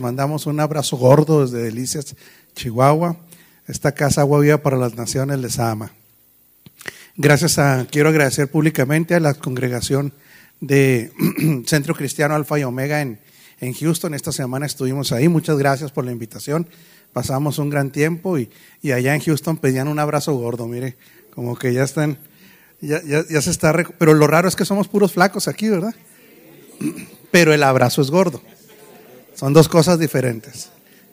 Mandamos un abrazo gordo desde Delicias, Chihuahua. Esta casa Agua Viva para las Naciones les ama. Gracias a, quiero agradecer públicamente a la congregación de Centro Cristiano Alfa y Omega en, en Houston. Esta semana estuvimos ahí. Muchas gracias por la invitación. Pasamos un gran tiempo y, y allá en Houston pedían un abrazo gordo. Mire, como que ya están, ya, ya, ya se está. Pero lo raro es que somos puros flacos aquí, ¿verdad? Pero el abrazo es gordo. Son dos cosas diferentes.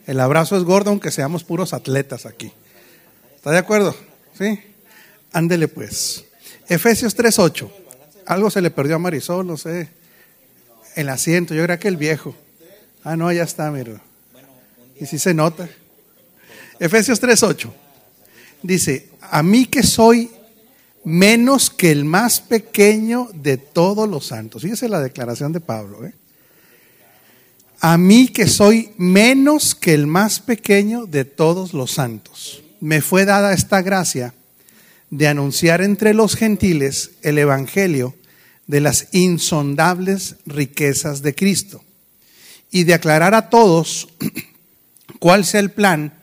El abrazo es gordo aunque seamos puros atletas aquí. ¿Está de acuerdo? ¿Sí? Ándele pues. Efesios 3.8. Algo se le perdió a Marisol, no sé. El asiento, yo creo que el viejo. Ah, no, ya está, miro. Y si se nota. Efesios 3.8. Dice, a mí que soy menos que el más pequeño de todos los santos. Fíjese la declaración de Pablo, ¿eh? A mí que soy menos que el más pequeño de todos los santos. Me fue dada esta gracia de anunciar entre los gentiles el Evangelio de las insondables riquezas de Cristo y de aclarar a todos cuál sea el plan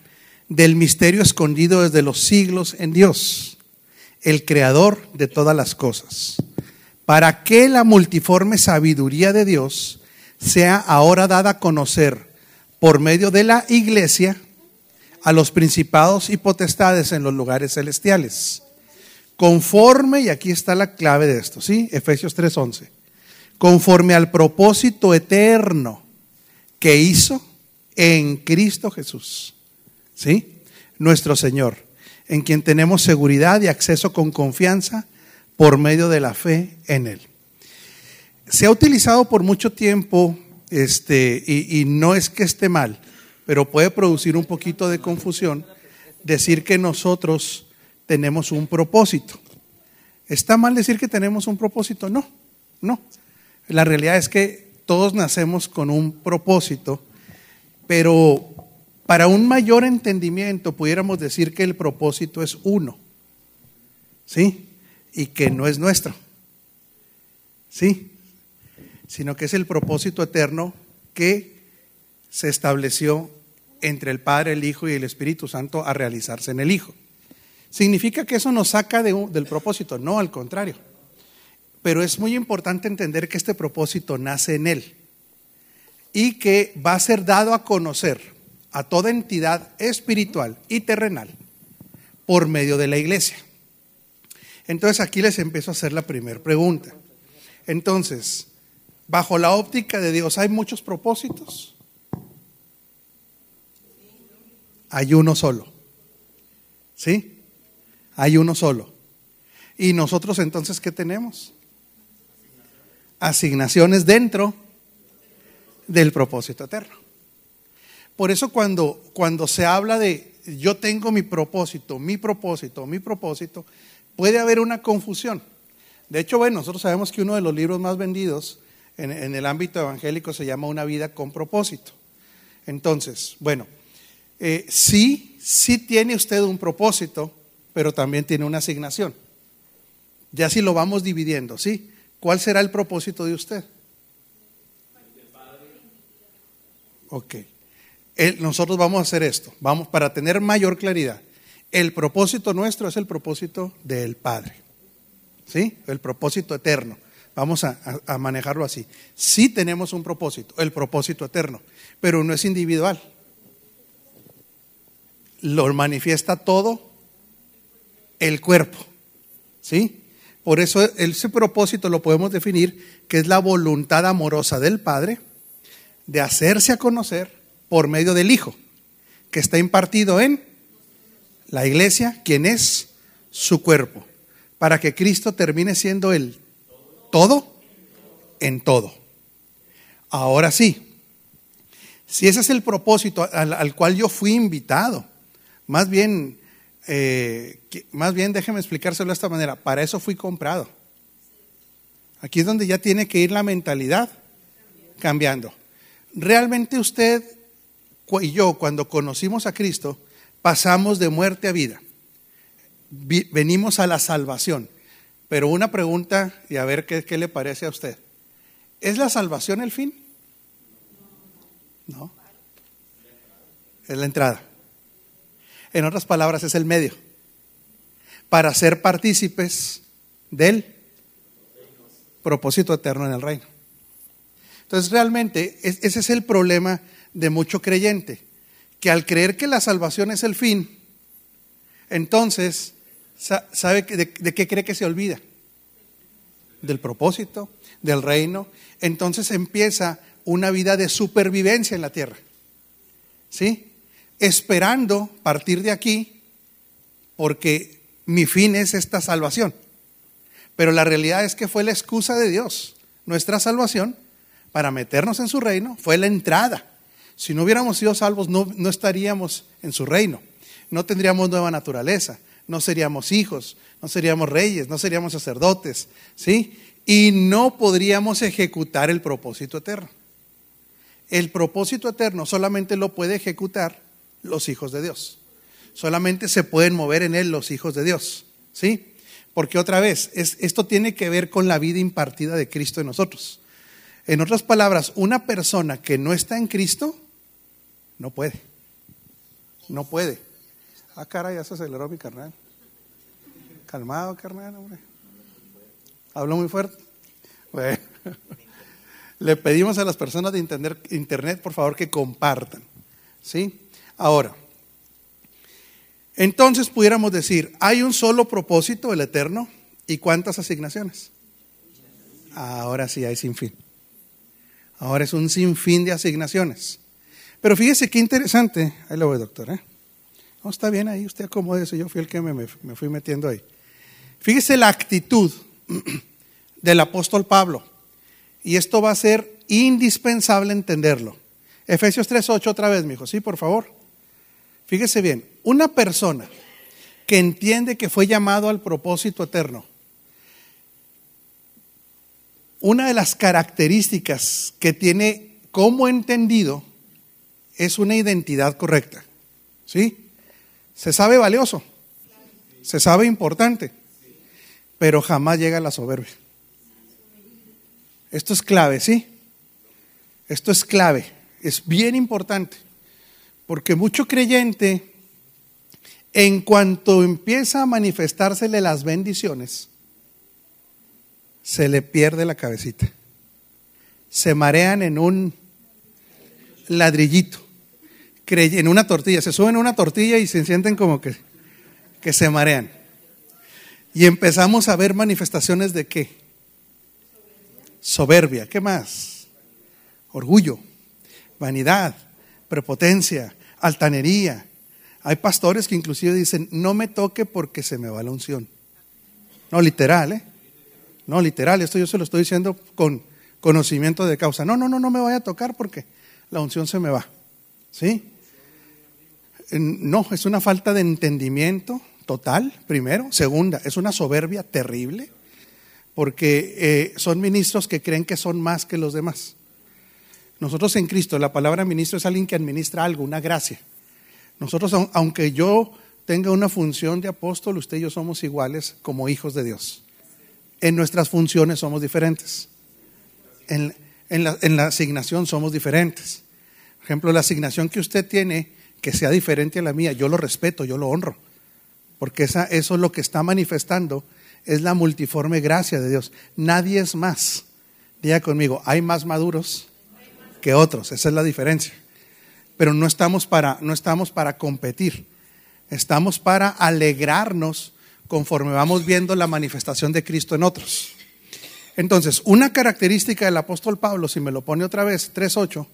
del misterio escondido desde los siglos en Dios, el creador de todas las cosas, para que la multiforme sabiduría de Dios sea ahora dada a conocer por medio de la iglesia a los principados y potestades en los lugares celestiales. Conforme, y aquí está la clave de esto, ¿sí? Efesios 3:11. Conforme al propósito eterno que hizo en Cristo Jesús, ¿sí? Nuestro Señor, en quien tenemos seguridad y acceso con confianza por medio de la fe en Él. Se ha utilizado por mucho tiempo, este, y, y, no es que esté mal, pero puede producir un poquito de confusión decir que nosotros tenemos un propósito. ¿Está mal decir que tenemos un propósito? No, no. La realidad es que todos nacemos con un propósito, pero para un mayor entendimiento pudiéramos decir que el propósito es uno, ¿sí? Y que no es nuestro, ¿sí? Sino que es el propósito eterno que se estableció entre el Padre, el Hijo y el Espíritu Santo a realizarse en el Hijo. ¿Significa que eso nos saca de, del propósito? No, al contrario. Pero es muy importante entender que este propósito nace en Él y que va a ser dado a conocer a toda entidad espiritual y terrenal por medio de la iglesia. Entonces aquí les empiezo a hacer la primera pregunta. Entonces, bajo la óptica de Dios, ¿hay muchos propósitos? Hay uno solo. ¿Sí? Hay uno solo. ¿Y nosotros entonces qué tenemos? Asignaciones dentro del propósito eterno. Por eso cuando, cuando se habla de yo tengo mi propósito, mi propósito, mi propósito, puede haber una confusión. De hecho, bueno, nosotros sabemos que uno de los libros más vendidos en, el ámbito evangélico se llama una vida con propósito. Entonces, bueno, eh, sí, sí tiene usted un propósito, pero también tiene una asignación. Ya si lo vamos dividiendo, ¿sí? ¿Cuál será el propósito de usted? Ok. Nosotros vamos a hacer esto, vamos para tener mayor claridad. El propósito nuestro es el propósito del Padre, ¿sí? El propósito eterno. Vamos a, manejarlo así. Sí tenemos un propósito, el propósito eterno, pero no es individual. Lo manifiesta todo el cuerpo. ¿Sí? Por eso ese propósito lo podemos definir que es la voluntad amorosa del Padre de hacerse a conocer por medio del Hijo, que está impartido en la iglesia, quien es su cuerpo, para que Cristo termine siendo el todo en todo. Ahora sí, si ese es el propósito al, al cual yo fui invitado, más bien, eh, más bien déjeme explicárselo de esta manera, para eso fui comprado. Aquí es donde ya tiene que ir la mentalidad cambiando. Realmente usted y yo, cuando conocimos a Cristo, pasamos de muerte a vida. Venimos a la salvación. Pero una pregunta y a ver qué, qué, le parece a usted. ¿Es la salvación el fin? No. es la entrada. En otras palabras, es el medio para ser partícipes del propósito eterno en el reino. Entonces, realmente, ese es el problema de mucho creyente, que al creer que la salvación es el fin, entonces, ¿sabe de, de qué cree que se olvida? Del propósito, del reino. Entonces empieza una vida de supervivencia en la tierra. ¿Sí? Esperando partir de aquí, porque mi fin es esta salvación. Pero la realidad es que fue la excusa de Dios, nuestra salvación, para meternos en su reino, fue la entrada. Si no hubiéramos sido salvos, no, no estaríamos en su reino. No tendríamos nueva naturaleza, no seríamos hijos, no seríamos reyes, no seríamos sacerdotes, ¿sí? Y no podríamos ejecutar el propósito eterno. El propósito eterno solamente lo puede ejecutar los hijos de Dios solamente se pueden mover en él los hijos de Dios. ¿Sí? Porque otra vez, esto tiene que ver con la vida impartida de Cristo en nosotros. En otras palabras, una persona que no está en Cristo, no puede. No puede. Ah, cara, ya se aceleró mi carnal. Calmado, carnal, hombre. Hablo muy fuerte. Le pedimos a las personas de internet, por favor, que compartan. ¿Sí? Ahora, entonces pudiéramos decir, hay un solo propósito, el eterno, ¿y cuántas asignaciones? Ahora sí hay sin fin. Ahora es un sinfín de asignaciones. Pero fíjese qué interesante. Ahí lo voy, doctor. ¿eh? No, está bien ahí, usted acomódese. Yo fui el que me, me fui metiendo ahí. Fíjese la actitud del apóstol Pablo. Y esto va a ser indispensable entenderlo. Efesios 3.8 otra vez, mi hijo. Sí, por favor. Fíjese bien, una persona que entiende que fue llamado al propósito eterno, una de las características que tiene como entendido es una identidad correcta. ¿Sí? Se sabe valioso, se sabe importante, pero jamás llega la soberbia. Esto es clave, ¿sí? Esto es clave, es bien importante. Porque mucho creyente, en cuanto empieza a manifestársele las bendiciones, se le pierde la cabecita. Se marean en un ladrillito, en una tortilla, se suben a una tortilla y se sienten como que, que se marean. Y empezamos a ver manifestaciones de qué? Soberbia, ¿qué más? Orgullo, vanidad, prepotencia, altanería. Hay pastores que inclusive dicen, no me toque porque se me va la unción. No, literal, ¿eh? No, literal, esto yo se lo estoy diciendo con conocimiento de causa. No, no, no, no me vaya a tocar porque la unción se me va. ¿Sí? No, es una falta de entendimiento total, primero. Segunda, es una soberbia terrible porque eh, son ministros que creen que son más que los demás. Nosotros en Cristo, la palabra ministro es alguien que administra algo, una gracia. Nosotros, aunque yo tenga una función de apóstol, usted y yo somos iguales como hijos de Dios. En nuestras funciones somos diferentes. En, la, en la asignación somos diferentes. Por ejemplo, la asignación que usted tiene, que sea diferente a la mía, yo lo respeto, yo lo honro. Porque esa, eso es lo que está manifestando, es la multiforme gracia de Dios. Nadie es más. Diga conmigo, hay más maduros que otros, esa es la diferencia. Pero no estamos para, no estamos para competir, estamos para alegrarnos conforme vamos viendo la manifestación de Cristo en otros. Entonces, una característica del apóstol Pablo, si me lo pone otra vez, 3.8,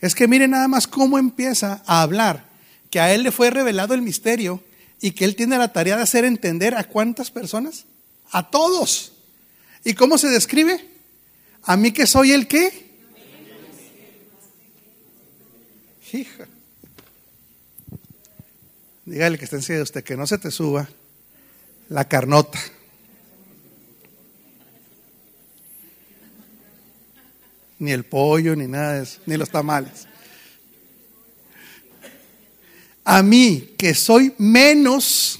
es que mire nada más cómo empieza a hablar, que a él le fue revelado el misterio y que él tiene la tarea de hacer entender a cuántas personas, a todos. ¿Y cómo se describe? A mí que soy el qué? Hija. Dígale que está encima de usted que no se te suba la carnota. Ni el pollo, ni nada de eso, ni los tamales. A mí, que soy menos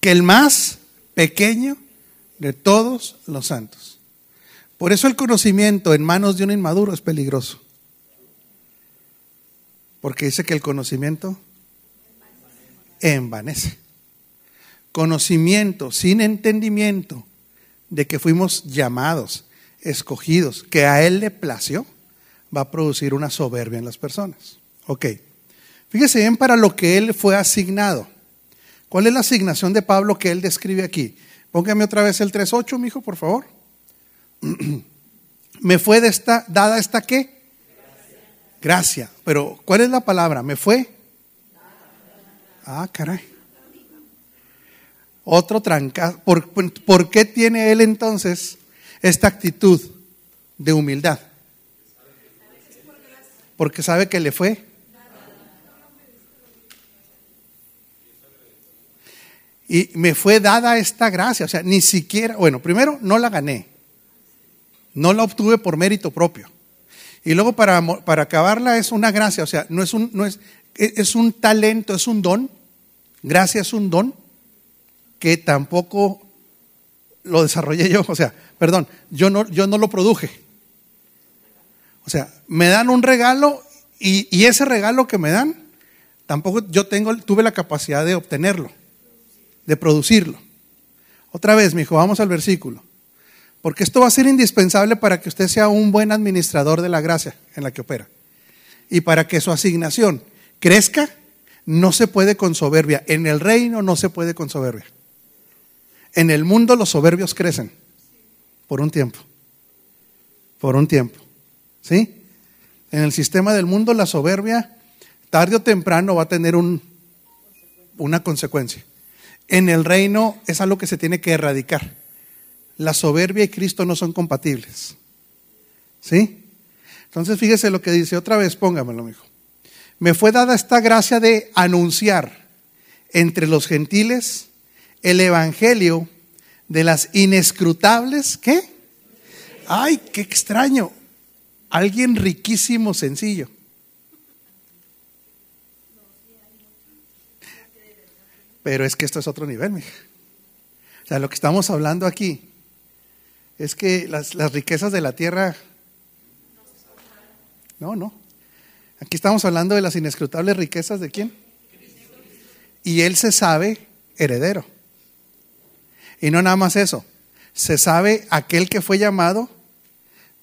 que el más pequeño de todos los santos. Por eso el conocimiento en manos de un inmaduro es peligroso Porque dice que el conocimiento envanece. Conocimiento sin entendimiento de que fuimos llamados, escogidos, que a Él le plació, va a producir una soberbia en las personas. Ok. Fíjese bien para lo que Él fue asignado. ¿Cuál es la asignación de Pablo que Él describe aquí? Póngame otra vez el 3.8, mi hijo, por favor. Me fue dada esta qué? Gracia. Pero, ¿cuál es la palabra? ¿Me fue? Ah, caray. Otro tranca. ¿Por, ¿Por qué tiene él entonces esta actitud de humildad? Porque sabe que le fue. Y me fue dada esta gracia. O sea, ni siquiera, bueno, primero no la gané. No la obtuve por mérito propio. Y luego para, para acabarla es una gracia, o sea, no es un, no es, es un talento, es un don. Gracia es un don que tampoco lo desarrollé yo, o sea, perdón, yo no, yo no lo produje. O sea, me dan un regalo y, y ese regalo que me dan, tampoco yo tengo, tuve la capacidad de obtenerlo, de producirlo. Otra vez, mi hijo, vamos al versículo. Porque esto va a ser indispensable para que usted sea un buen administrador de la gracia en la que opera. Y para que su asignación crezca, no se puede con soberbia. En el reino no se puede con soberbia. En el mundo los soberbios crecen por un tiempo. Por un tiempo. ¿Sí? En el sistema del mundo la soberbia tarde o temprano va a tener un, una consecuencia. En el reino es algo que se tiene que erradicar la soberbia y Cristo no son compatibles. ¿Sí? Entonces fíjese lo que dice otra vez, póngamelo, hijo. Me fue dada esta gracia de anunciar entre los gentiles el evangelio de las inescrutables, ¿qué? Ay, qué extraño. Alguien riquísimo, sencillo. Pero es que esto es otro nivel, mija. O sea, lo que estamos hablando aquí es que las, riquezas de la tierra... No, no. Aquí estamos hablando de las inescrutables riquezas de quién? Y él se sabe heredero. Y no nada más eso, se sabe aquel que fue llamado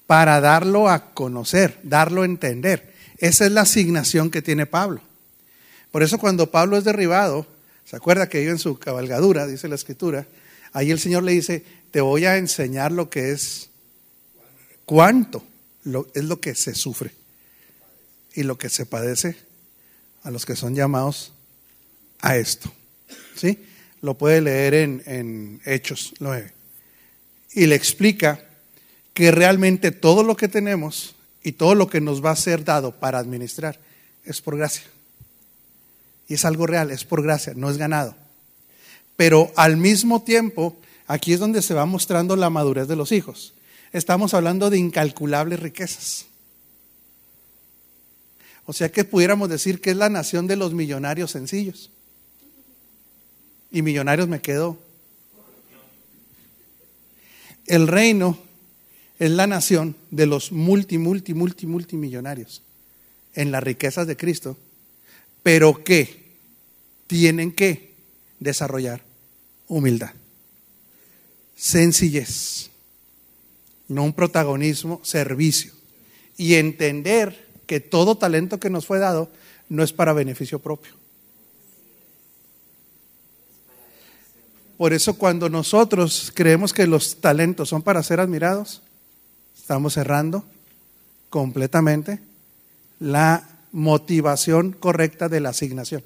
para darlo a conocer, darlo a entender. Esa es la asignación que tiene Pablo. Por eso cuando Pablo es derribado, ¿se acuerda que en su cabalgadura, dice la escritura? Ahí el Señor le dice, te voy a enseñar lo que es, cuánto es lo que se sufre y lo que se padece a los que son llamados a esto. ¿Sí? Lo puede leer en, en Hechos 9. Y le explica que realmente todo lo que tenemos y todo lo que nos va a ser dado para administrar es por gracia. Y es algo real, es por gracia, no es ganado. Pero al mismo tiempo Aquí es donde se va mostrando la madurez de los hijos. Estamos hablando de incalculables riquezas. O sea que pudiéramos decir que es la nación de los millonarios sencillos. Y millonarios me quedo. El reino es la nación de los multi, multi, multi, multimillonarios en las riquezas de Cristo, pero que tienen que desarrollar humildad sencillez, no un protagonismo, servicio. Y entender que todo talento que nos fue dado no es para beneficio propio. Por eso cuando nosotros creemos que los talentos son para ser admirados, estamos cerrando completamente la motivación correcta de la asignación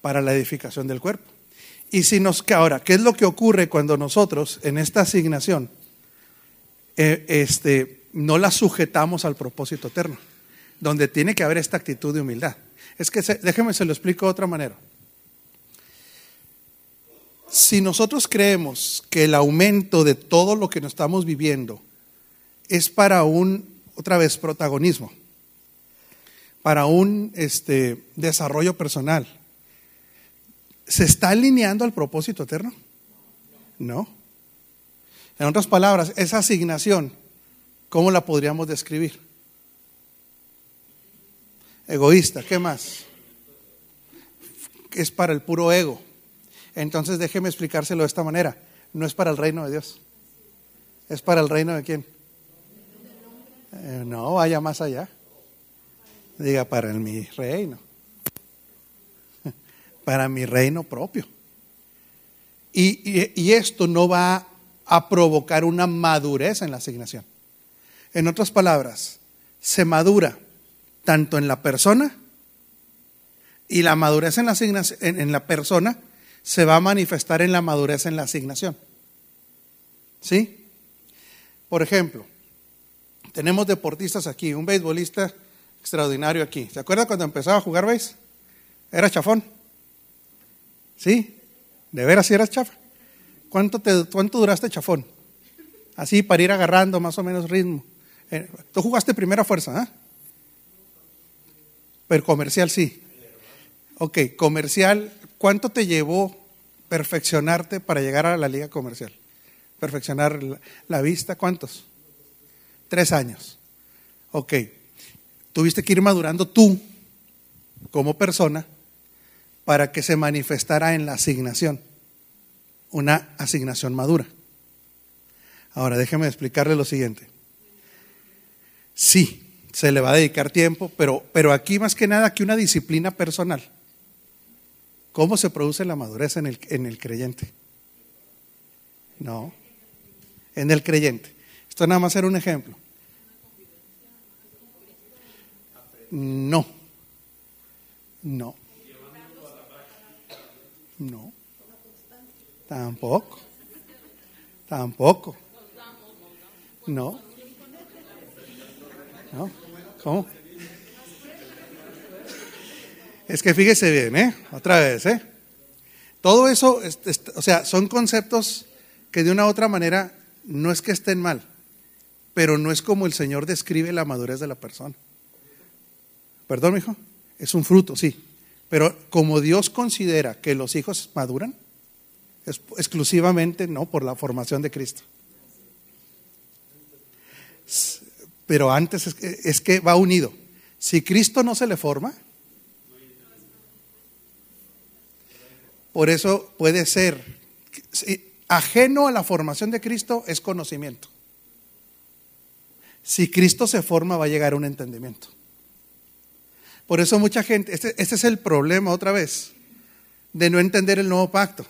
para la edificación del cuerpo. Y si nos ahora, ¿qué es lo que ocurre cuando nosotros en esta asignación eh, este, no la sujetamos al propósito eterno? Donde tiene que haber esta actitud de humildad. Es que déjeme se lo explico de otra manera. Si nosotros creemos que el aumento de todo lo que nos estamos viviendo es para un, otra vez, protagonismo, para un este, desarrollo personal, ¿Se está alineando al propósito eterno? No. En otras palabras, esa asignación, ¿cómo la podríamos describir? Egoísta, ¿qué más? Es para el puro ego. Entonces déjeme explicárselo de esta manera. No es para el reino de Dios. ¿Es para el reino de quién? Eh, no, vaya más allá. Diga, para el, mi reino. Para mi reino propio. Y, esto no va a provocar una madurez en la asignación. En otras palabras, se madura tanto en la persona y la madurez en la, en, la persona se va a manifestar en la madurez en la asignación. ¿Sí? Por ejemplo, tenemos deportistas aquí, un beisbolista extraordinario aquí. ¿Se acuerda cuando empezaba a jugar béis? Era chafón. ¿Sí? ¿De veras si eras chafa? ¿Cuánto, te, ¿Cuánto duraste chafón? Así para ir agarrando más o menos ritmo. Eh, tú jugaste primera fuerza, ¿ah? Pero comercial sí. Ok, comercial, ¿cuánto te llevó perfeccionarte para llegar a la liga comercial? Perfeccionar la, vista, ¿cuántos? Tres años. Ok, tuviste que ir madurando tú como persona para que se manifestara en la asignación, una asignación madura. Ahora déjeme explicarle lo siguiente. Sí, se le va a dedicar tiempo, pero, pero aquí más que nada que una disciplina personal. ¿Cómo se produce la madurez en el, en el creyente? No, en el creyente. Esto nada más era un ejemplo. No, no, no, tampoco, tampoco, no. ¿No? ¿Cómo? Es que fíjese bien, ¿eh? Otra vez, ¿eh? Todo eso, o sea, son conceptos que de una u otra manera no es que estén mal, pero no es como el Señor describe la madurez de la persona. ¿Perdón, hijo? Es un fruto, sí. Pero como Dios considera que los hijos maduran, es exclusivamente no por la formación de Cristo pero antes es que, va unido. Si Cristo no se le forma, por eso puede ser ajeno a la formación de Cristo es conocimiento. Si Cristo se forma va a llegar a un entendimiento. Por eso mucha gente, este, este, es el problema otra vez, de no entender el nuevo pacto.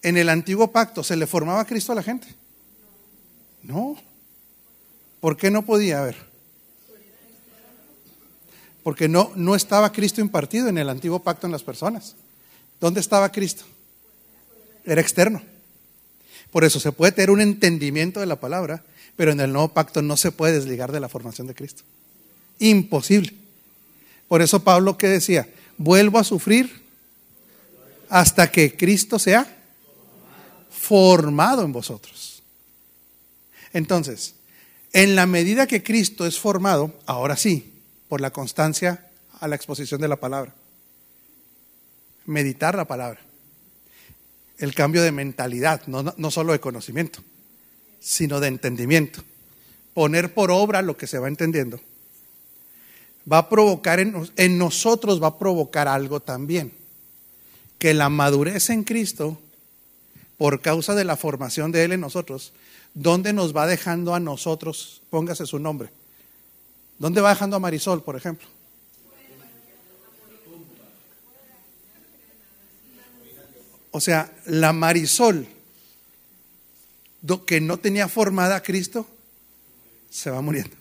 En el antiguo pacto, ¿se le formaba a Cristo a la gente? No. ¿Por qué no podía haber? Porque no, no estaba Cristo impartido en el antiguo pacto en las personas. ¿Dónde estaba Cristo? Era externo. Por eso se puede tener un entendimiento de la palabra, pero en el nuevo pacto no se puede desligar de la formación de Cristo. Imposible. Por eso Pablo que decía, vuelvo a sufrir hasta que Cristo sea formado en vosotros. Entonces, en la medida que Cristo es formado, ahora sí, por la constancia a la exposición de la palabra. Meditar la palabra. El cambio de mentalidad, no, solo de conocimiento, sino de entendimiento. Poner por obra lo que se va entendiendo. Va a provocar en, nosotros, va a provocar algo también. Que la madurez en Cristo, por causa de la formación de Él en nosotros, ¿dónde nos va dejando a nosotros? Póngase su nombre. ¿Dónde va dejando a Marisol, por ejemplo? O sea, la Marisol que no tenía formada a Cristo, se va muriendo.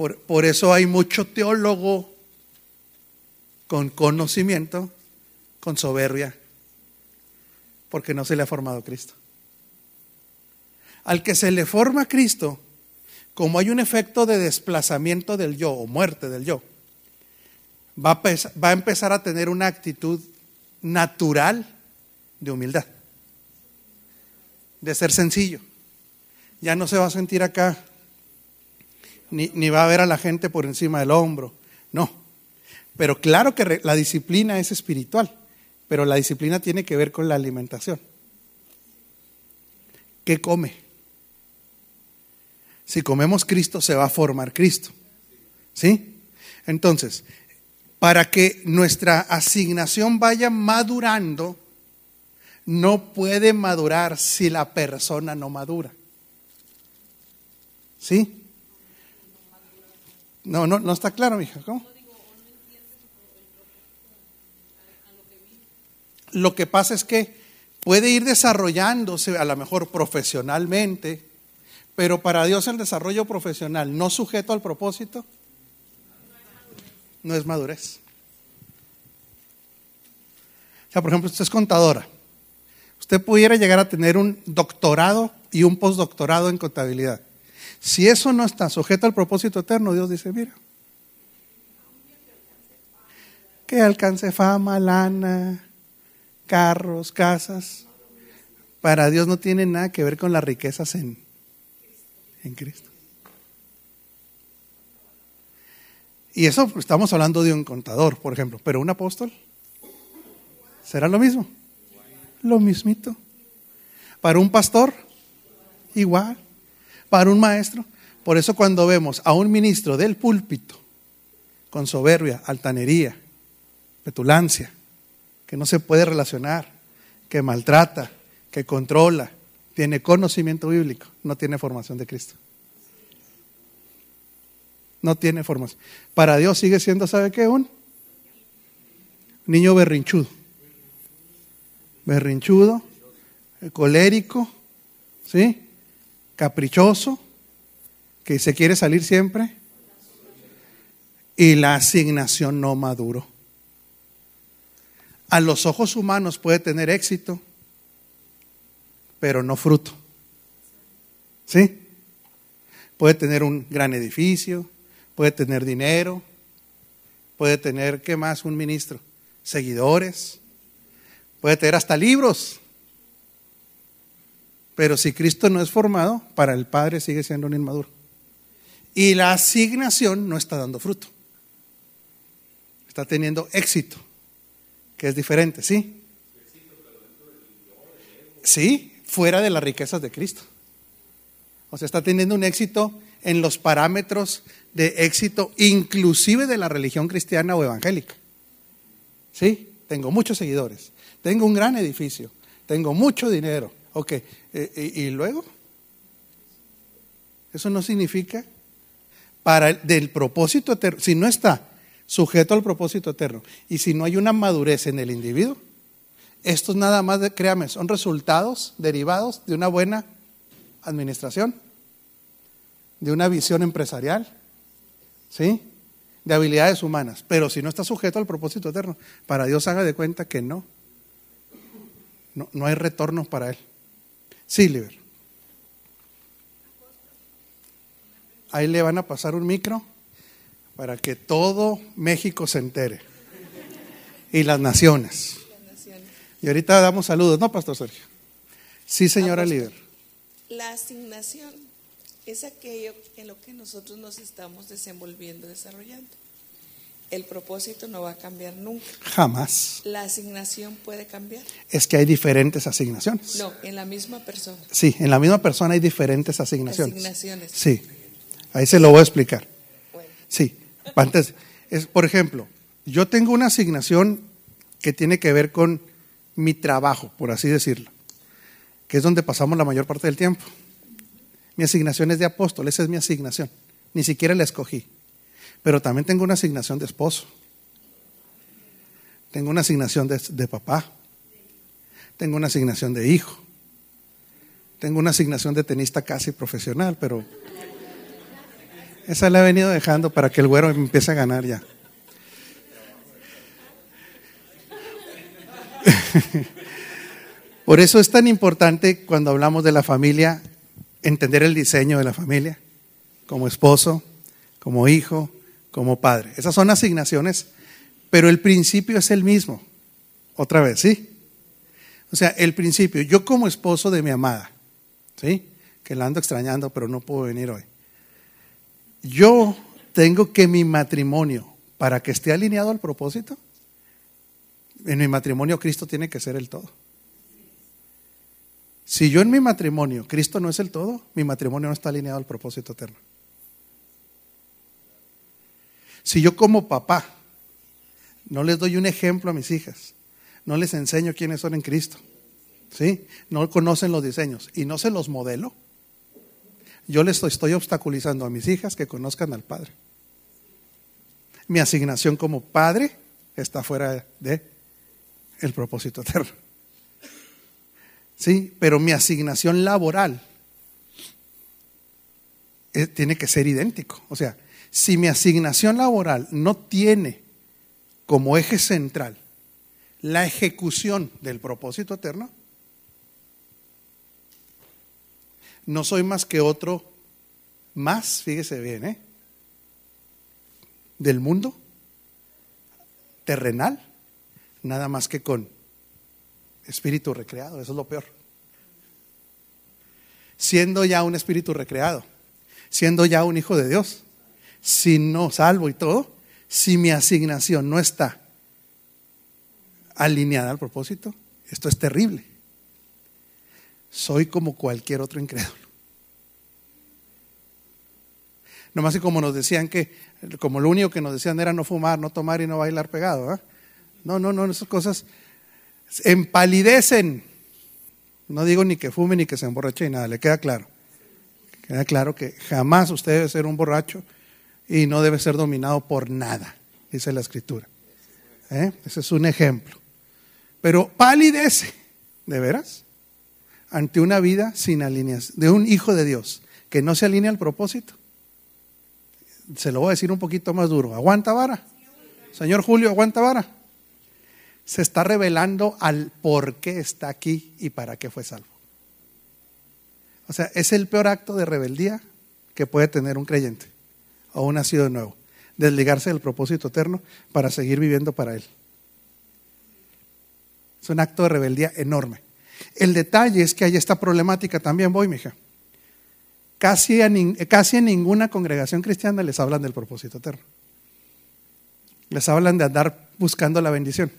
Por, por, eso hay mucho teólogo con conocimiento, con soberbia, porque no se le ha formado Cristo. Al que se le forma Cristo, como hay un efecto de desplazamiento del yo o muerte del yo, va a, empezar a tener una actitud natural de humildad, de ser sencillo. Ya no se va a sentir acá, ni, ni va a ver a la gente por encima del hombro, no. Pero claro que la disciplina es espiritual, pero la disciplina tiene que ver con la alimentación. ¿Qué come? Si comemos Cristo, se va a formar Cristo. ¿Sí? Entonces, para que nuestra asignación vaya madurando, no puede madurar si la persona no madura. ¿Sí? No, no, no está claro, mija. ¿Cómo? Lo que pasa es que puede ir desarrollándose a lo mejor profesionalmente, pero para Dios el desarrollo profesional no sujeto al propósito no es madurez. O sea, por ejemplo, usted es contadora. Usted pudiera llegar a tener un doctorado y un postdoctorado en contabilidad. Si eso no está sujeto al propósito eterno, Dios dice, mira, que alcance fama, lana, carros, casas. Para Dios no tiene nada que ver con las riquezas en, en Cristo. Y eso estamos hablando de un contador, por ejemplo, pero un apóstol, ¿será lo mismo? Lo mismito. Para un pastor, igual. Para un maestro. Por eso cuando vemos a un ministro del púlpito con soberbia, altanería, petulancia, que no se puede relacionar, que maltrata, que controla, tiene conocimiento bíblico, no tiene formación de Cristo. No tiene formación. Para Dios sigue siendo, ¿sabe qué? Un niño berrinchudo. Berrinchudo, colérico, ¿sí? Caprichoso, que se quiere salir siempre. Y la asignación no maduro a los ojos humanos puede tener éxito, pero no fruto. ¿Sí? Puede tener un gran edificio, puede tener dinero, puede tener, ¿qué más? Un ministro, seguidores, puede tener hasta libros. Pero si Cristo no es formado, para el Padre sigue siendo un inmaduro. Y la asignación no está dando fruto. Está teniendo éxito que es diferente, ¿sí? Sí, fuera de las riquezas de Cristo. O sea, está teniendo un éxito en los parámetros de éxito, inclusive de la religión cristiana o evangélica. Sí, tengo muchos seguidores, tengo un gran edificio, tengo mucho dinero. Ok, eh, ¿y, luego? Eso no significa para el, del propósito eterno. Si no está sujeto al propósito eterno. Y si no hay una madurez en el individuo, estos nada más, créame, son resultados derivados de una buena administración, de una visión empresarial, ¿sí? De habilidades humanas. Pero si no está sujeto al propósito eterno, para Dios haga de cuenta que no. No, no hay retorno para él. Sí, Liber. Ahí le van a pasar un micro para que todo México se entere. Y las naciones. Y ahorita damos saludos, ¿no, Pastor Sergio? Sí, señora líder. La asignación es aquello en lo que nosotros nos estamos desenvolviendo, desarrollando. El propósito no va a cambiar nunca. Jamás. La asignación puede cambiar. Es que hay diferentes asignaciones. No, en la misma persona. Sí, en la misma persona hay diferentes asignaciones. Asignaciones. Sí, ahí se lo voy a explicar. Sí, antes, es, por ejemplo, yo tengo una asignación que tiene que ver con mi trabajo, por así decirlo, que es donde pasamos la mayor parte del tiempo. Mi asignación es de apóstol, esa es mi asignación. Ni siquiera la escogí. Pero también tengo una asignación de esposo. Tengo una asignación de, papá. Tengo una asignación de hijo. Tengo una asignación de tenista casi profesional, pero esa la he venido dejando para que el güero empiece a ganar ya. Por eso es tan importante cuando hablamos de la familia, entender el diseño de la familia, como esposo, como hijo, como padre. Esas son asignaciones, pero el principio es el mismo. Otra vez, ¿sí? O sea, el principio, yo como esposo de mi amada, ¿sí? Que la ando extrañando, pero no puedo venir hoy yo tengo que mi matrimonio, para que esté alineado al propósito, en mi matrimonio Cristo tiene que ser el todo. Si yo en mi matrimonio, Cristo no es el todo, mi matrimonio no está alineado al propósito eterno. Si yo como papá no les doy un ejemplo a mis hijas, no les enseño quiénes son en Cristo, ¿sí? No conocen los diseños y no se los modelo, yo les estoy obstaculizando a mis hijas que conozcan al Padre. Mi asignación como padre está fuera de el propósito eterno. Sí, pero mi asignación laboral eh, tiene que ser idéntico. O sea, si mi asignación laboral no tiene como eje central la ejecución del propósito eterno, no soy más que otro más, fíjese bien, ¿eh? del mundo terrenal, nada más que con espíritu recreado, eso es lo peor. Siendo ya un espíritu recreado, siendo ya un hijo de Dios, si no salvo y todo, si mi asignación no está alineada al propósito, esto es terrible. Soy como cualquier otro incrédulo. Nomás que como nos decían que, como lo único que nos decían era no fumar, no tomar y no bailar pegado. ¿ah? No, no, no, esas cosas empalidecen. No digo ni que fume ni que se emborrache ni nada, le queda claro. Queda claro que jamás usted debe ser un borracho y no debe ser dominado por nada, dice la escritura. ¿Eh? Ese es un ejemplo. Pero palidece, ¿de veras? Ante una vida sin alineación, de un hijo de Dios que no se alinea al propósito se lo voy a decir un poquito más duro. ¿Aguanta vara? Señor Julio, ¿aguanta vara? Se está revelando al por qué está aquí y para qué fue salvo. O sea, es el peor acto de rebeldía que puede tener un creyente o un nacido de nuevo. Desligarse del propósito eterno para seguir viviendo para Él. Es un acto de rebeldía enorme. El detalle es que hay esta problemática también, voy, mija. Casi, casi en ninguna congregación cristiana les hablan del propósito eterno. Les hablan de andar buscando la bendición.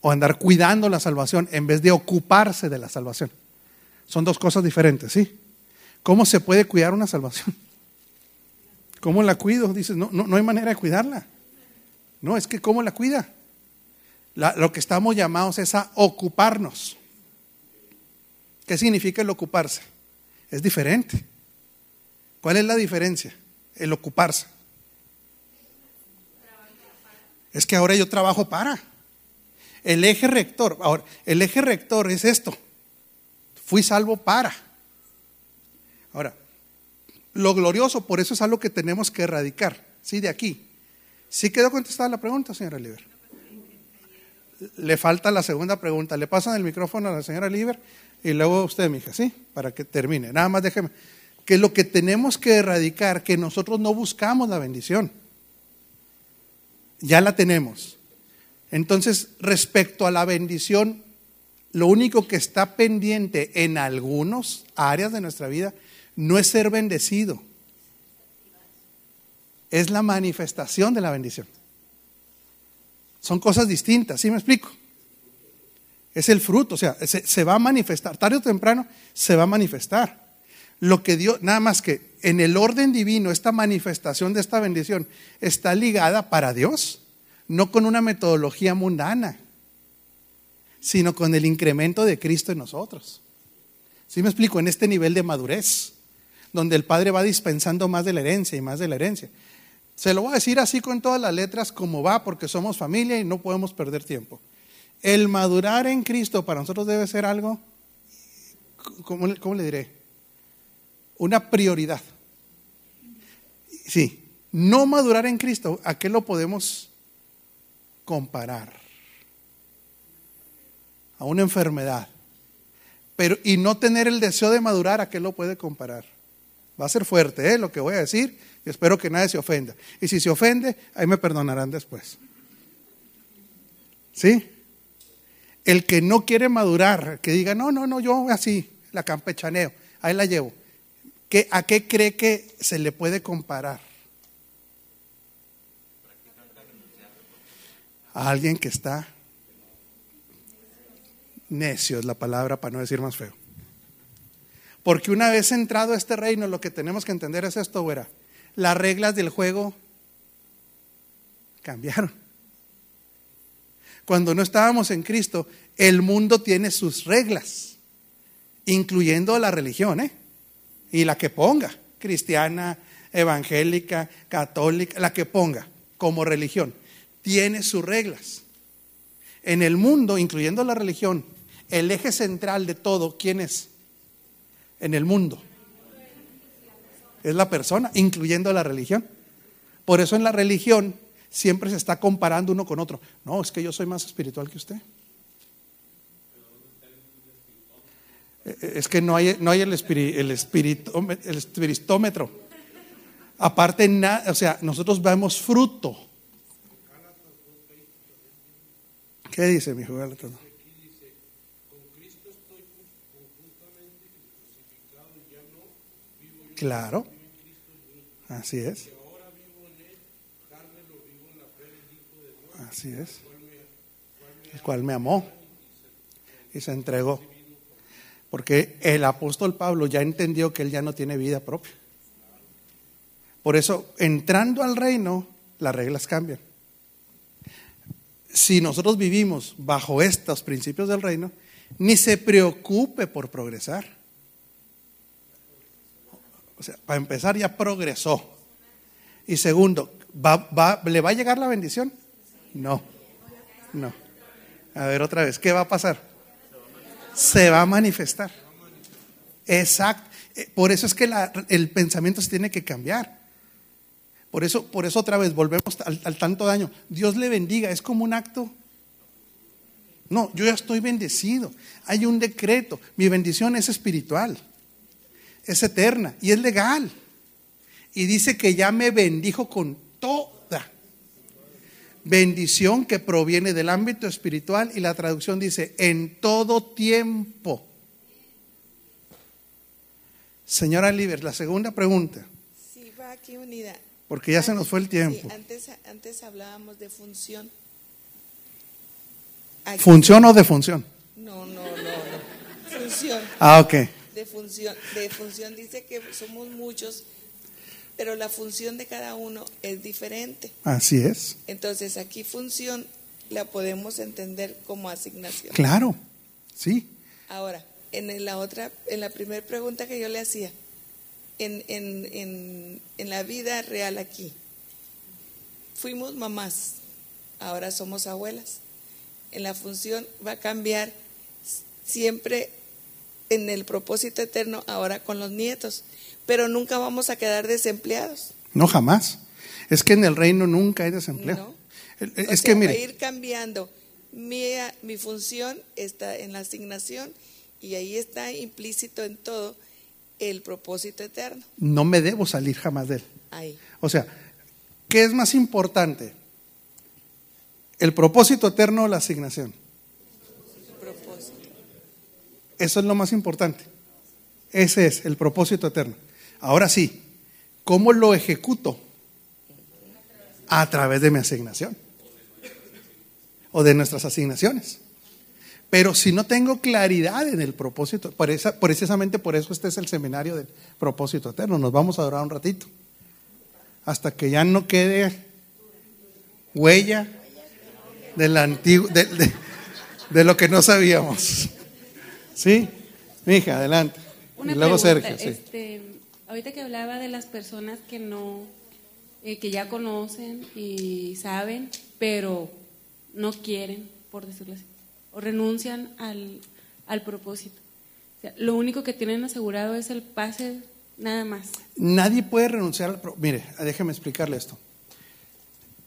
O andar cuidando la salvación en vez de ocuparse de la salvación. Son dos cosas diferentes, ¿sí? ¿Cómo se puede cuidar una salvación? ¿Cómo la cuido? Dices, no, no, no hay manera de cuidarla. No, es que ¿cómo la cuida? lo que estamos llamados es a ocuparnos. ¿Qué significa el ocuparse? es diferente. ¿Cuál es la diferencia? El ocuparse. Es que ahora yo trabajo para. El eje rector, ahora, el eje rector es esto. Fui salvo para. Ahora, lo glorioso, por eso es algo que tenemos que erradicar. Sí, de aquí. ¿Sí quedó contestada la pregunta, señora Liber? Le falta la segunda pregunta. Le pasan el micrófono a la señora Liber y luego usted, mija, ¿sí? Para que termine. Nada más déjeme. Que lo que tenemos que erradicar, que nosotros no buscamos la bendición. Ya la tenemos. Entonces, respecto a la bendición, lo único que está pendiente en algunas áreas de nuestra vida no es ser bendecido. Es la manifestación de la bendición. Son cosas distintas, ¿sí me explico? Es el fruto, o sea, se, va a manifestar, tarde o temprano se va a manifestar. Lo que Dios, nada más que en el orden divino, esta manifestación de esta bendición está ligada para Dios, no con una metodología mundana, sino con el incremento de Cristo en nosotros. ¿Sí me explico? En este nivel de madurez, donde el Padre va dispensando más de la herencia y más de la herencia. Se lo voy a decir así con todas las letras como va, porque somos familia y no podemos perder tiempo. El madurar en Cristo para nosotros debe ser algo, ¿cómo, le diré? Una prioridad. Sí, no madurar en Cristo, ¿a qué lo podemos comparar? A una enfermedad. Pero, y no tener el deseo de madurar, ¿a qué lo puede comparar? Va a ser fuerte ¿eh? lo que voy a decir y espero que nadie se ofenda. Y si se ofende, ahí me perdonarán después. ¿Sí? El que no quiere madurar, que diga, no, no, no, yo así, la campechaneo, ahí la llevo. ¿Qué, ¿A qué cree que se le puede comparar? A alguien que está Necio es la palabra para no decir más feo. Porque una vez entrado a este reino, lo que tenemos que entender es esto, güera. Las reglas del juego cambiaron. Cuando no estábamos en Cristo, el mundo tiene sus reglas, incluyendo la religión, ¿eh? Y la que ponga, cristiana, evangélica, católica, la que ponga como religión, tiene sus reglas. En el mundo, incluyendo la religión, el eje central de todo, ¿quién es? En el mundo. Es la persona, incluyendo la religión. Por eso en la religión siempre se está comparando uno con otro. No, es que yo soy más espiritual que usted. Eh, es que no hay, no hay el, el, espiritómetro. Aparte, o sea, nosotros vemos fruto. ¿Qué dice mi jugador? Claro, así es. Así es. El cual me amó y se entregó. Porque el apóstol Pablo ya entendió que él ya no tiene vida propia. Por eso, entrando al reino, las reglas cambian. Si nosotros vivimos bajo estos principios del reino, ni se preocupe por progresar. Para empezar ya progresó. Y segundo, ¿le va a llegar la bendición? No, no. A ver otra vez, ¿qué va a pasar? se va a manifestar. Exacto. Eh, por eso es que el pensamiento se tiene que cambiar. Por eso, por eso otra vez volvemos al, al, tanto daño. Dios le bendiga, es como un acto. No, yo ya estoy bendecido. Hay un decreto. Mi bendición es espiritual, es eterna y es legal. Y dice que ya me bendijo con toda bendición que proviene del ámbito espiritual y la traducción dice, en todo tiempo. Señora Liber, la segunda pregunta. Sí, va aquí unida. Porque ya se nos fue el tiempo. antes, antes hablábamos de función. ¿Función o de función? No, no, no, no. Función. Ah, ok. De función, de función dice que somos muchos pero la función de cada uno es diferente. Así es. Entonces aquí función la podemos entender como asignación. Claro, sí. Ahora, en la otra, en la primera pregunta que yo le hacía, en, en, en la vida real aquí, fuimos mamás, ahora somos abuelas. En la función va a cambiar siempre en el propósito eterno ahora con los nietos pero nunca vamos a quedar desempleados. No, jamás. Es que en el reino nunca hay desempleo. Es que mire. Va a ir cambiando. Mi, mi función está en la asignación y ahí está implícito en todo el propósito eterno. No me debo salir jamás de él. Ahí. O sea, ¿qué es más importante? ¿El propósito eterno o la asignación? El propósito. Eso es lo más importante. Ese es el propósito eterno. Ahora sí, ¿cómo lo ejecuto? A través de mi asignación o de nuestras asignaciones. Pero si no tengo claridad en el propósito, precisamente por eso este es el seminario del propósito eterno. Nos vamos a durar un ratito. Hasta que ya no quede huella del antiguo, de, de, lo que no sabíamos. ¿Sí? Mija, adelante. y luego Sergio. Sí. Este, Ahorita que hablaba de las personas que no, eh, que ya conocen y saben, pero no quieren, por decirlo así, o renuncian al, al propósito. lo único que tienen asegurado es el pase nada más. Nadie puede renunciar al propósito. Mire, déjeme explicarle esto.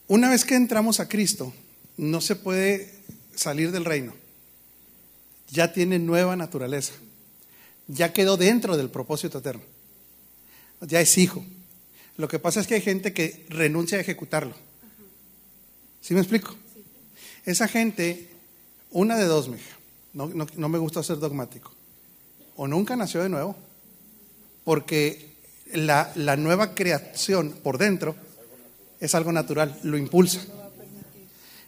Una vez que entramos a Cristo, no se puede salir del reino. Ya tiene nueva naturaleza. Ya quedó dentro del propósito eterno ya es hijo. Lo que pasa es que hay gente que renuncia a ejecutarlo. ¿Sí me explico? Esa gente, una de dos, mija, no, no, me gusta ser dogmático. O nunca nació de nuevo, porque la, la nueva creación por dentro es algo natural, lo impulsa.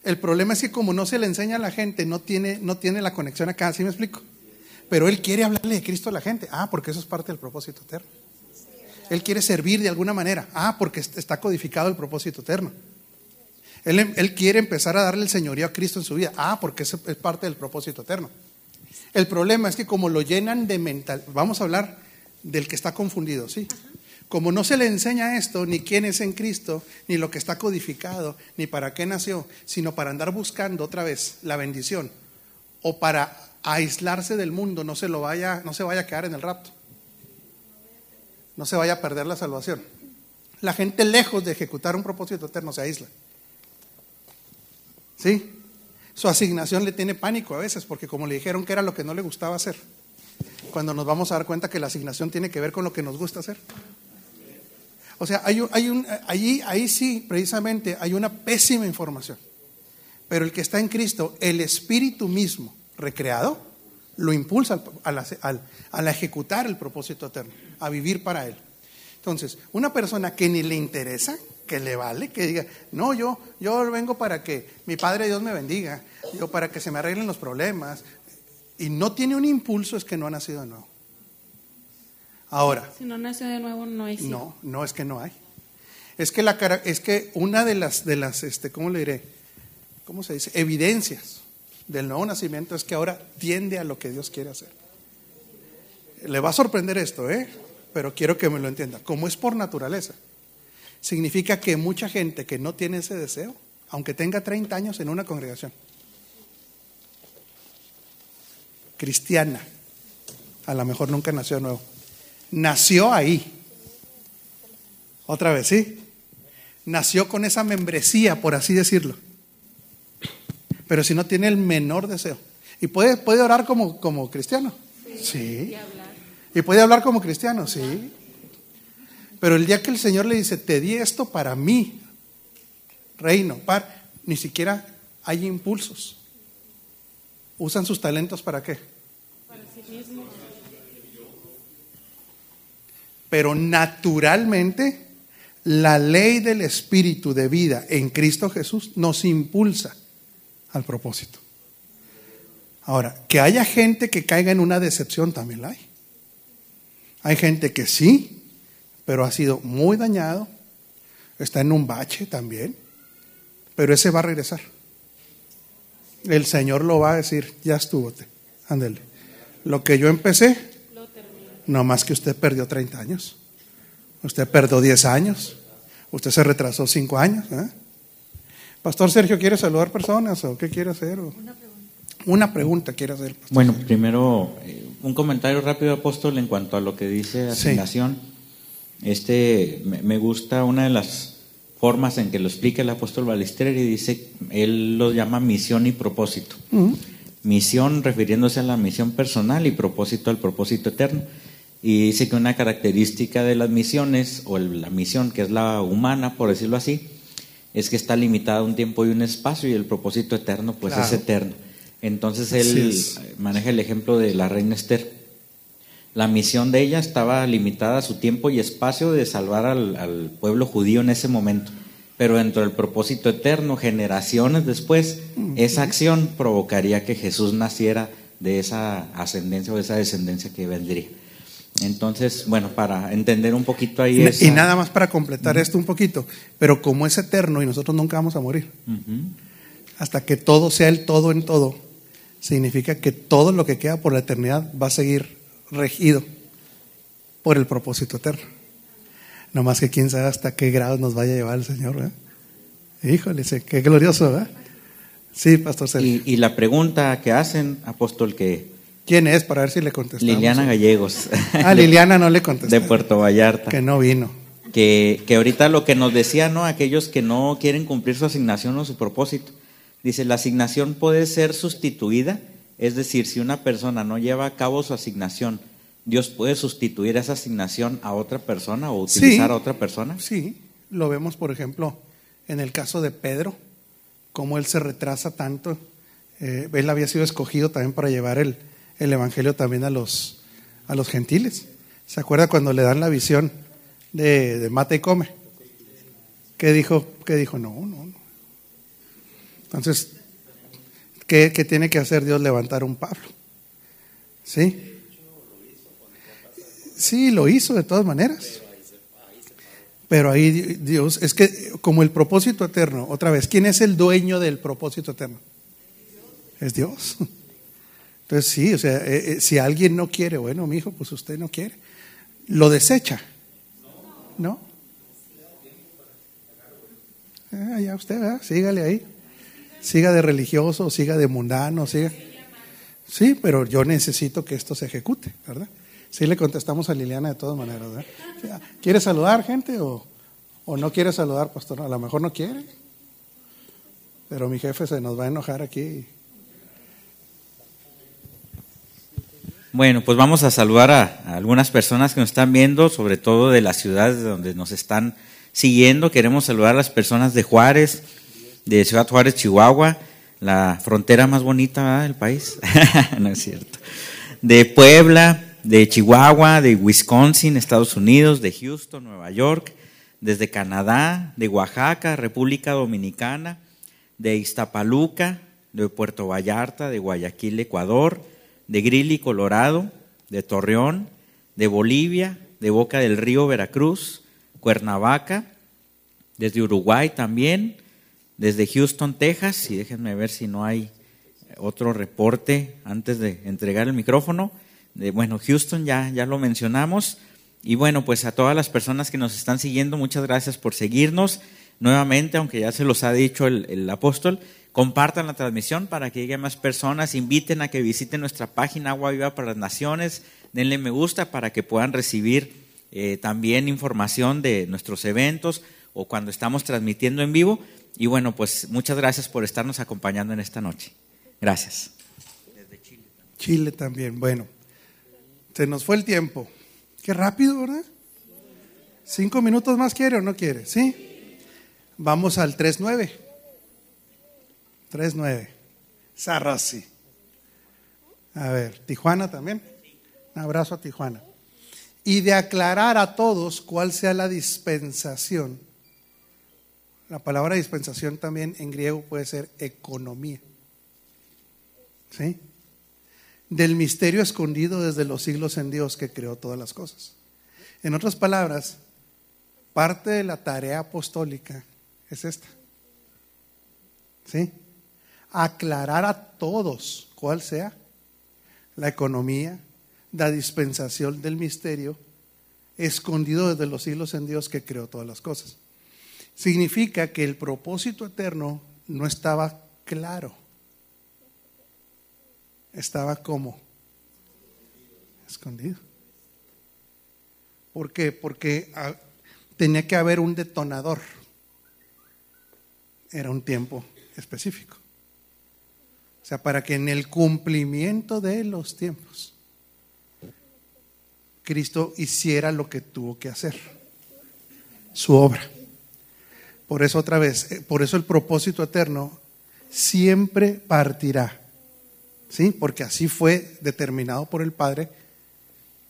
El problema es que como no se le enseña a la gente, no tiene, no tiene la conexión acá, ¿sí me explico? Pero él quiere hablarle de Cristo a la gente. Ah, porque eso es parte del propósito eterno. Él quiere servir de alguna manera. Ah, porque está codificado el propósito eterno. Él, él, quiere empezar a darle el señorío a Cristo en su vida. Ah, porque eso es parte del propósito eterno. El problema es que como lo llenan de mental, vamos a hablar del que está confundido, ¿sí? Como no se le enseña esto, ni quién es en Cristo, ni lo que está codificado, ni para qué nació, sino para andar buscando otra vez la bendición, o para aislarse del mundo, no se lo vaya, no se vaya a quedar en el rapto no se vaya a perder la salvación. La gente lejos de ejecutar un propósito eterno se aísla. ¿Sí? Su asignación le tiene pánico a veces, porque como le dijeron que era lo que no le gustaba hacer, cuando nos vamos a dar cuenta que la asignación tiene que ver con lo que nos gusta hacer. O sea, hay un, hay un, allí, ahí sí, precisamente, hay una pésima información. Pero el que está en Cristo, el Espíritu mismo, recreado, lo impulsa al, ejecutar el propósito eterno, a vivir para Él. Entonces, una persona que ni le interesa, que le vale, que diga, no, yo, yo vengo para que mi Padre Dios me bendiga, yo para que se me arreglen los problemas, y no tiene un impulso, es que no ha nacido de nuevo. Ahora. Si no nace de nuevo, no hay. No, no es que no hay. Es que, la, es que una de las, de las este, ¿cómo le diré? ¿Cómo se dice? Evidencias del nuevo nacimiento es que ahora tiende a lo que Dios quiere hacer. Le va a sorprender esto, ¿eh? Pero quiero que me lo entienda. Como es por naturaleza, significa que mucha gente que no tiene ese deseo, aunque tenga 30 años en una congregación, cristiana, a lo mejor nunca nació de nuevo, nació ahí. Otra vez, ¿sí? Nació con esa membresía, por así decirlo pero si no tiene el menor deseo. ¿Y puede, puede orar como, como cristiano? Sí. ¿Y puede hablar como cristiano? Sí. Pero el día que el Señor le dice, te di esto para mí, reino, par, ni siquiera hay impulsos. ¿Usan sus talentos para qué? Para sí mismos. Pero naturalmente, la ley del Espíritu de vida en Cristo Jesús nos impulsa al propósito. Ahora, que haya gente que caiga en una decepción también la hay. Hay gente que sí, pero ha sido muy dañado, está en un bache también, pero ese va a regresar. El Señor lo va a decir, ya estuvo, ándale. Lo que yo empecé, no más que usted perdió 30 años, usted perdió 10 años, usted se retrasó 5 años. ¿eh? Pastor Sergio, ¿quiere saludar personas o qué quiere hacer? Una pregunta. Una pregunta quiere hacer. bueno, primero, eh, un comentario rápido, apóstol, en cuanto a lo que dice asignación. Este, me gusta una de las formas en que lo explica el apóstol Balistreri, dice, él lo llama misión y propósito. Misión refiriéndose a la misión personal y propósito al propósito eterno. Y dice que una característica de las misiones, o la misión que es la humana, por decirlo así, es que está limitada a un tiempo y un espacio y el propósito eterno pues es eterno. Entonces él maneja el ejemplo de la reina Esther. La misión de ella estaba limitada a su tiempo y espacio de salvar al, pueblo judío en ese momento. Pero dentro del propósito eterno, generaciones después, esa acción provocaría que Jesús naciera de esa ascendencia o de esa descendencia que vendría. Entonces, bueno, para entender un poquito ahí. Y nada más para completar esto un poquito, pero como es eterno y nosotros nunca vamos a morir, hasta que todo sea el todo en todo, significa que todo lo que queda por la eternidad va a seguir regido por el propósito eterno. No más que quién sabe hasta qué grado nos vaya a llevar el Señor. ¿eh? Híjole, qué glorioso. ¿eh? Sí, Pastor Sergio. Y, y la pregunta que hacen, apóstol, que ¿Quién es? Para ver si le contestamos. Liliana Gallegos. Ah, Liliana no le contestó. De Puerto Vallarta. Que no vino. Que, que ahorita lo que nos decía, ¿no? Aquellos que no quieren cumplir su asignación o su propósito. Dice, la asignación puede ser sustituida. Es decir, si una persona no lleva a cabo su asignación, Dios puede sustituir esa asignación a otra persona o utilizar a otra persona. Sí, lo vemos, por ejemplo, en el caso de Pedro, cómo él se retrasa tanto. Eh, él había sido escogido también para llevar el, el Evangelio también a los, a los gentiles. ¿Se acuerda cuando le dan la visión de, mata y come? ¿Qué dijo? ¿Qué dijo? No, no, no. Entonces, ¿qué, ¿qué, tiene que hacer Dios? Levantar un Pablo. ¿Sí? Sí, lo hizo de todas maneras. Pero ahí Dios, es que como el propósito eterno, otra vez, ¿quién es el dueño del propósito eterno? Es Dios. Entonces sí, o sea, eh, eh, si alguien no quiere, bueno, mi hijo, pues usted no quiere. ¿Lo desecha? ¿No? Ah, ya usted, ¿verdad? Sígale ahí. Siga de religioso, siga de mundano, siga. Sí, pero yo necesito que esto se ejecute, ¿verdad? Sí le contestamos a Liliana de todas maneras. ¿verdad? ¿Quiere saludar gente o, o no quiere saludar, pastor? A lo mejor no quiere. Pero mi jefe se nos va a enojar aquí. Bueno, pues vamos a saludar a, algunas personas que nos están viendo, sobre todo de las ciudades donde nos están siguiendo. Queremos saludar a las personas de Juárez, de Ciudad Juárez, Chihuahua, la frontera más bonita del país. no es cierto. De Puebla, de Chihuahua, de Wisconsin, Estados Unidos, de Houston, Nueva York, desde Canadá, de Oaxaca, República Dominicana, de Iztapaluca, de Puerto Vallarta, de Guayaquil, Ecuador, de Grilly, Colorado, de Torreón, de Bolivia, de Boca del Río, Veracruz, Cuernavaca, desde Uruguay también, desde Houston, Texas, y déjenme ver si no hay otro reporte antes de entregar el micrófono bueno, Houston ya, ya lo mencionamos. Y bueno, pues a todas las personas que nos están siguiendo, muchas gracias por seguirnos. Nuevamente, aunque ya se los ha dicho el, apóstol, compartan la transmisión para que lleguen más personas, inviten a que visiten nuestra página Agua Viva para las Naciones, denle me gusta para que puedan recibir eh, también información de nuestros eventos o cuando estamos transmitiendo en vivo. Y bueno, pues muchas gracias por estarnos acompañando en esta noche. Gracias. Desde Chile. Chile también, bueno. Se nos fue el tiempo. Qué rápido, ¿verdad? ¿Cinco minutos más quiere o no quiere? ¿Sí? Vamos al 3.9. 3.9. Sarrasi. A ver, Tijuana también. Un abrazo a Tijuana. Y de aclarar a todos cuál sea la dispensación. La palabra dispensación también en griego puede ser economía. ¿Sí? del misterio escondido desde los siglos en Dios que creó todas las cosas. En otras palabras, parte de la tarea apostólica es esta. ¿Sí? Aclarar a todos cuál sea la economía, la dispensación del misterio escondido desde los siglos en Dios que creó todas las cosas. Significa que el propósito eterno no estaba claro estaba como escondido. ¿Por qué? Porque ah, tenía que haber un detonador. Era un tiempo específico. Sea, para que en el cumplimiento de los tiempos, Cristo hiciera lo que tuvo que hacer, su obra. Por eso otra vez, eh, por eso el propósito eterno siempre partirá ¿sí? Porque así fue determinado por el Padre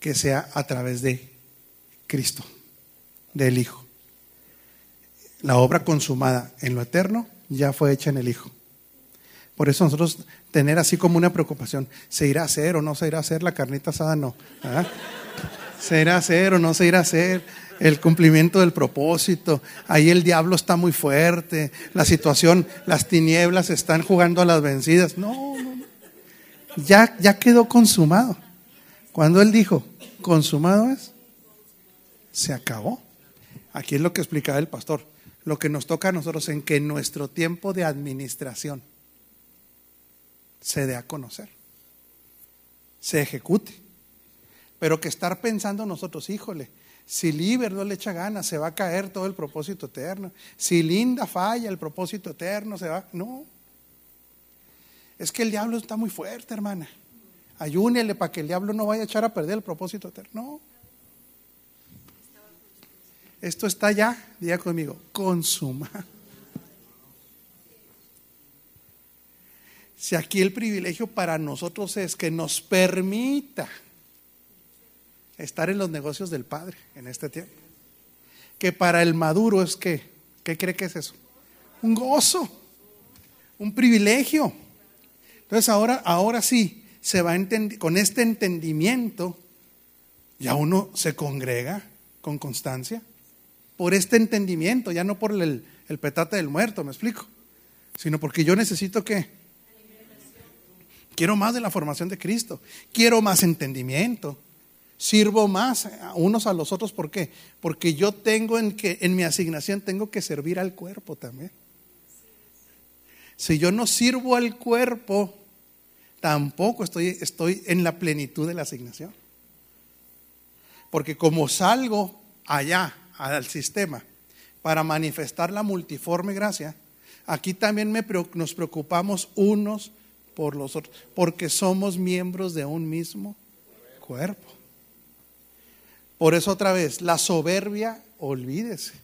que sea a través de Cristo, del Hijo. La obra consumada en lo eterno ya fue hecha en el Hijo. Por eso nosotros tener así como una preocupación, ¿se irá a hacer o no se irá a hacer la carnita asada? No. ¿Se irá a hacer o no se irá a hacer? El cumplimiento del propósito. Ahí el diablo está muy fuerte. La situación, las tinieblas están jugando a las vencidas. No, no, ya, ya quedó consumado. Cuando Él dijo, consumado es, se acabó. Aquí es lo que explicaba el pastor. Lo que nos toca a nosotros en que nuestro tiempo de administración se dé a conocer, se ejecute. Pero que estar pensando nosotros, híjole, si Liber no le echa ganas, se va a caer todo el propósito eterno. Si Linda falla, el propósito eterno se va. No, es que el diablo está muy fuerte, hermana. Ayúnele para que el diablo no vaya a echar a perder el propósito eterno. No. Esto está ya, diga conmigo, consumado. Si aquí el privilegio para nosotros es que nos permita estar en los negocios del Padre en este tiempo, que para el maduro es que, ¿qué cree que es eso? Un gozo un privilegio. Entonces ahora, ahora sí, se va con este entendimiento, ya uno se congrega con constancia, por este entendimiento, ya no por el petate del muerto, me explico, sino porque yo necesito que quiero más de la formación de Cristo, quiero más entendimiento, sirvo más unos a los otros, ¿por qué? Porque yo tengo en que en mi asignación tengo que servir al cuerpo también. Si yo no sirvo al cuerpo, tampoco estoy, estoy en la plenitud de la asignación. Porque como salgo allá al sistema para manifestar la multiforme gracia, aquí también nos preocupamos unos por los otros, porque somos miembros de un mismo cuerpo. Por eso otra vez, la soberbia, olvídese.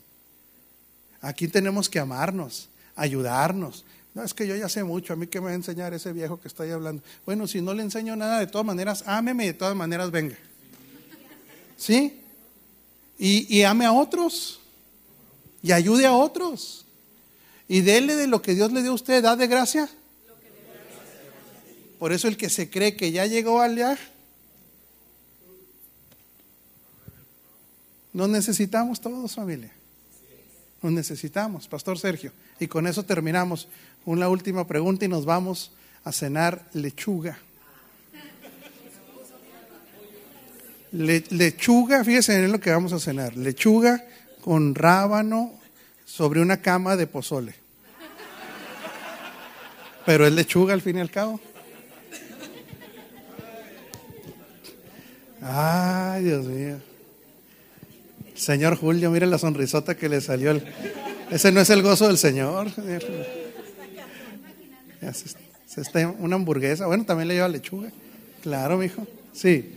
Aquí tenemos que amarnos, ayudarnos, no, es que yo ya sé mucho, a mí que me va a enseñar ese viejo que está ahí hablando. Bueno, si no le enseño nada, de todas maneras, ámeme y de todas maneras venga. ¿Sí? Y, ame a otros. Y ayude a otros. Y dele de lo que Dios le dio a usted, da de gracia. Por eso el que se cree que ya llegó al ya, nos necesitamos todos, familia. Nos necesitamos, Pastor Sergio. Y con eso terminamos. Una última pregunta y nos vamos a cenar lechuga. lechuga, fíjense en lo que vamos a cenar. Lechuga con rábano sobre una cama de pozole. Pero es lechuga al fin y al cabo. Ay, Dios mío. Señor Julio, mire la sonrisota que le salió. El... Ese no es el gozo del Señor una hamburguesa. Bueno, también le lleva lechuga. Claro, mijo. Sí.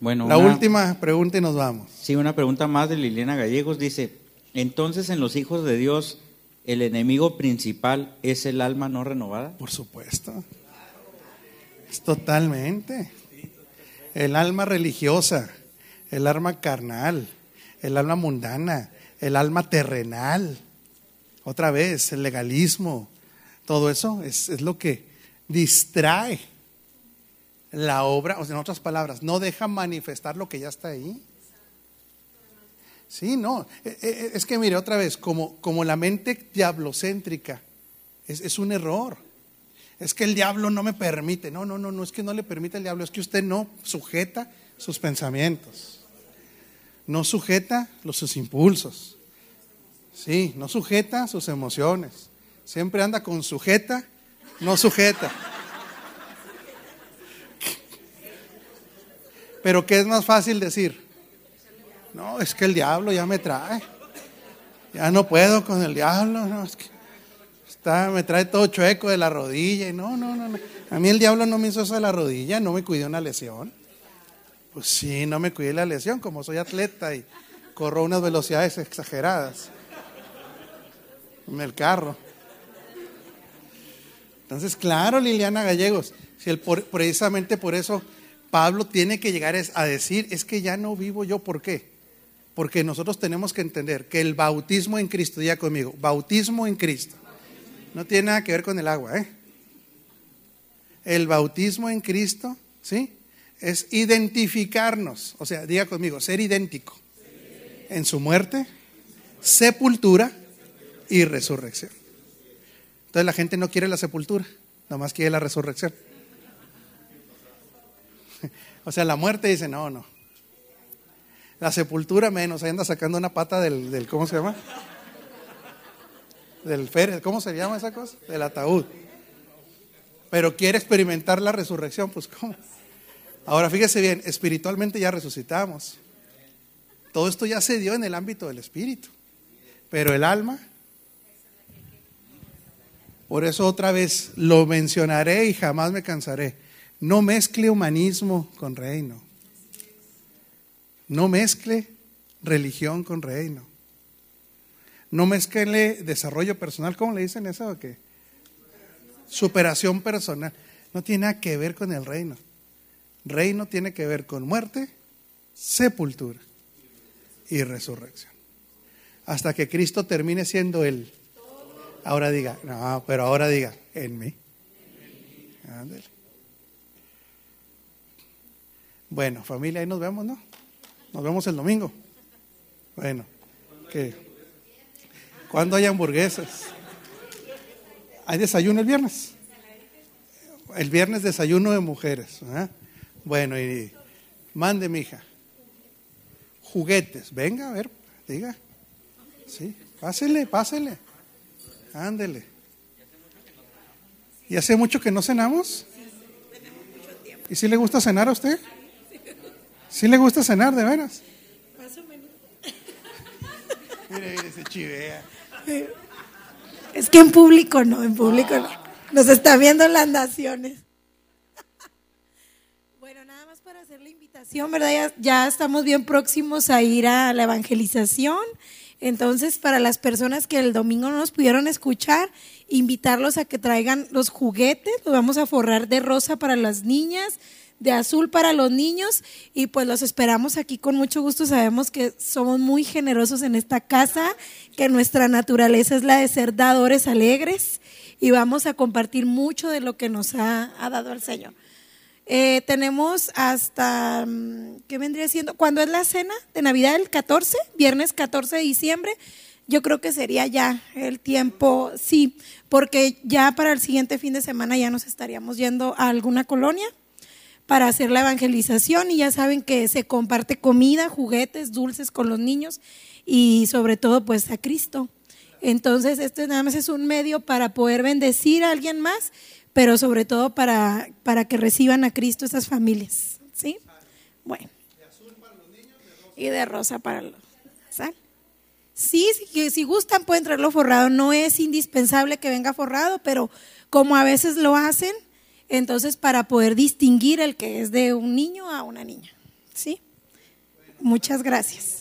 Bueno, la última pregunta y nos vamos. Sí, una pregunta más de Liliana Gallegos. Dice, entonces en los hijos de Dios, ¿el enemigo principal es el alma no renovada? Por supuesto. Es totalmente. El alma religiosa, el alma carnal, el alma mundana, el alma terrenal. Otra vez, el legalismo, todo eso es, lo que distrae la obra, o sea, en otras palabras, no deja manifestar lo que ya está ahí. Sí, no, e, e, e, es que mire, otra vez, como, como la mente diablocéntrica, es, es, un error. Es que el diablo no me permite. No, no, no, no es que no le permite el diablo, es que usted no sujeta sus pensamientos. No sujeta los, sus impulsos. Sí, no sujeta sus emociones. Siempre anda con sujeta, no sujeta. Pero ¿qué es más fácil decir? No, es que el diablo ya me trae. Ya no puedo con el diablo. No, es que me trae todo chueco de la rodilla. no, no, no, no. A mí el diablo no me hizo eso de la rodilla, no me cuidó una lesión. Pues sí, no me cuidé la lesión, como soy atleta y corro unas velocidades exageradas en el carro. Entonces, claro, Liliana Gallegos, si el, precisamente por eso Pablo tiene que llegar a decir, es que ya no vivo yo, ¿por qué? Porque nosotros tenemos que entender que el bautismo en Cristo, ya conmigo, bautismo en Cristo, no tiene nada que ver con el agua, ¿eh? El bautismo en Cristo, ¿sí? Es identificarnos, o sea, diga conmigo, ser idéntico en su muerte, sepultura y resurrección. Entonces la gente no quiere la sepultura, más quiere la resurrección. O sea, la muerte dice, no, no. La sepultura menos, ahí anda sacando una pata del, ¿cómo se llama? Del ¿cómo se llama esa cosa? Del ataúd. Pero quiere experimentar la resurrección, pues ¿cómo? Ahora fíjese bien, espiritualmente ya resucitamos. Todo esto ya se dio en el ámbito del espíritu. Pero el alma por eso otra vez lo mencionaré y jamás me cansaré. No mezcle humanismo con reino. No mezcle religión con reino. No mezcle desarrollo personal. ¿Cómo le dicen eso o qué? Superación personal. No tiene nada que ver con el reino. Reino tiene que ver con muerte, sepultura y resurrección. Hasta que Cristo termine siendo el Ahora diga, no, pero ahora diga, en mí. Bueno, familia, ahí nos vemos, ¿no? Nos vemos el domingo. Bueno, ¿qué? ¿Cuándo hay hamburguesas? ¿Hay desayuno el viernes? El viernes desayuno de mujeres. ¿eh? Bueno, y mande, mi hija. Juguetes. Venga, a ver, diga. Sí, pásele, pásele. Ándele. ¿Y hace mucho que no cenamos? ¿Y si le gusta cenar a usted? ¿Sí le gusta cenar, de veras? Menos. Mire, mire, chivea. Es que en público no, en público no. Nos está viendo las naciones. Bueno, nada más para hacer la invitación, ¿verdad? Ya, ya estamos bien próximos a ir a la evangelización. Entonces, para las personas que el domingo no nos pudieron escuchar, invitarlos a que traigan los juguetes, los vamos a forrar de rosa para las niñas, de azul para los niños y pues los esperamos aquí con mucho gusto. Sabemos que somos muy generosos en esta casa, que nuestra naturaleza es la de ser dadores alegres y vamos a compartir mucho de lo que nos ha, dado el Señor. Eh, tenemos hasta, mm, ¿qué vendría siendo? ¿Cuándo es la cena de Navidad? El 14, viernes 14 de diciembre. Yo creo que sería ya el tiempo, sí, porque ya para el siguiente fin de semana ya nos estaríamos yendo a alguna colonia para hacer la evangelización y ya saben que se comparte comida, juguetes, dulces con los niños y sobre todo pues a Cristo. Entonces, esto nada más es un medio para poder bendecir a alguien más pero sobre todo para, para que reciban a Cristo esas familias. ¿Sí? Bueno. Y de rosa para los. ¿sal? Sí, si, si gustan pueden traerlo forrado. No es indispensable que venga forrado, pero como a veces lo hacen, entonces para poder distinguir el que es de un niño a una niña. ¿Sí? Muchas gracias.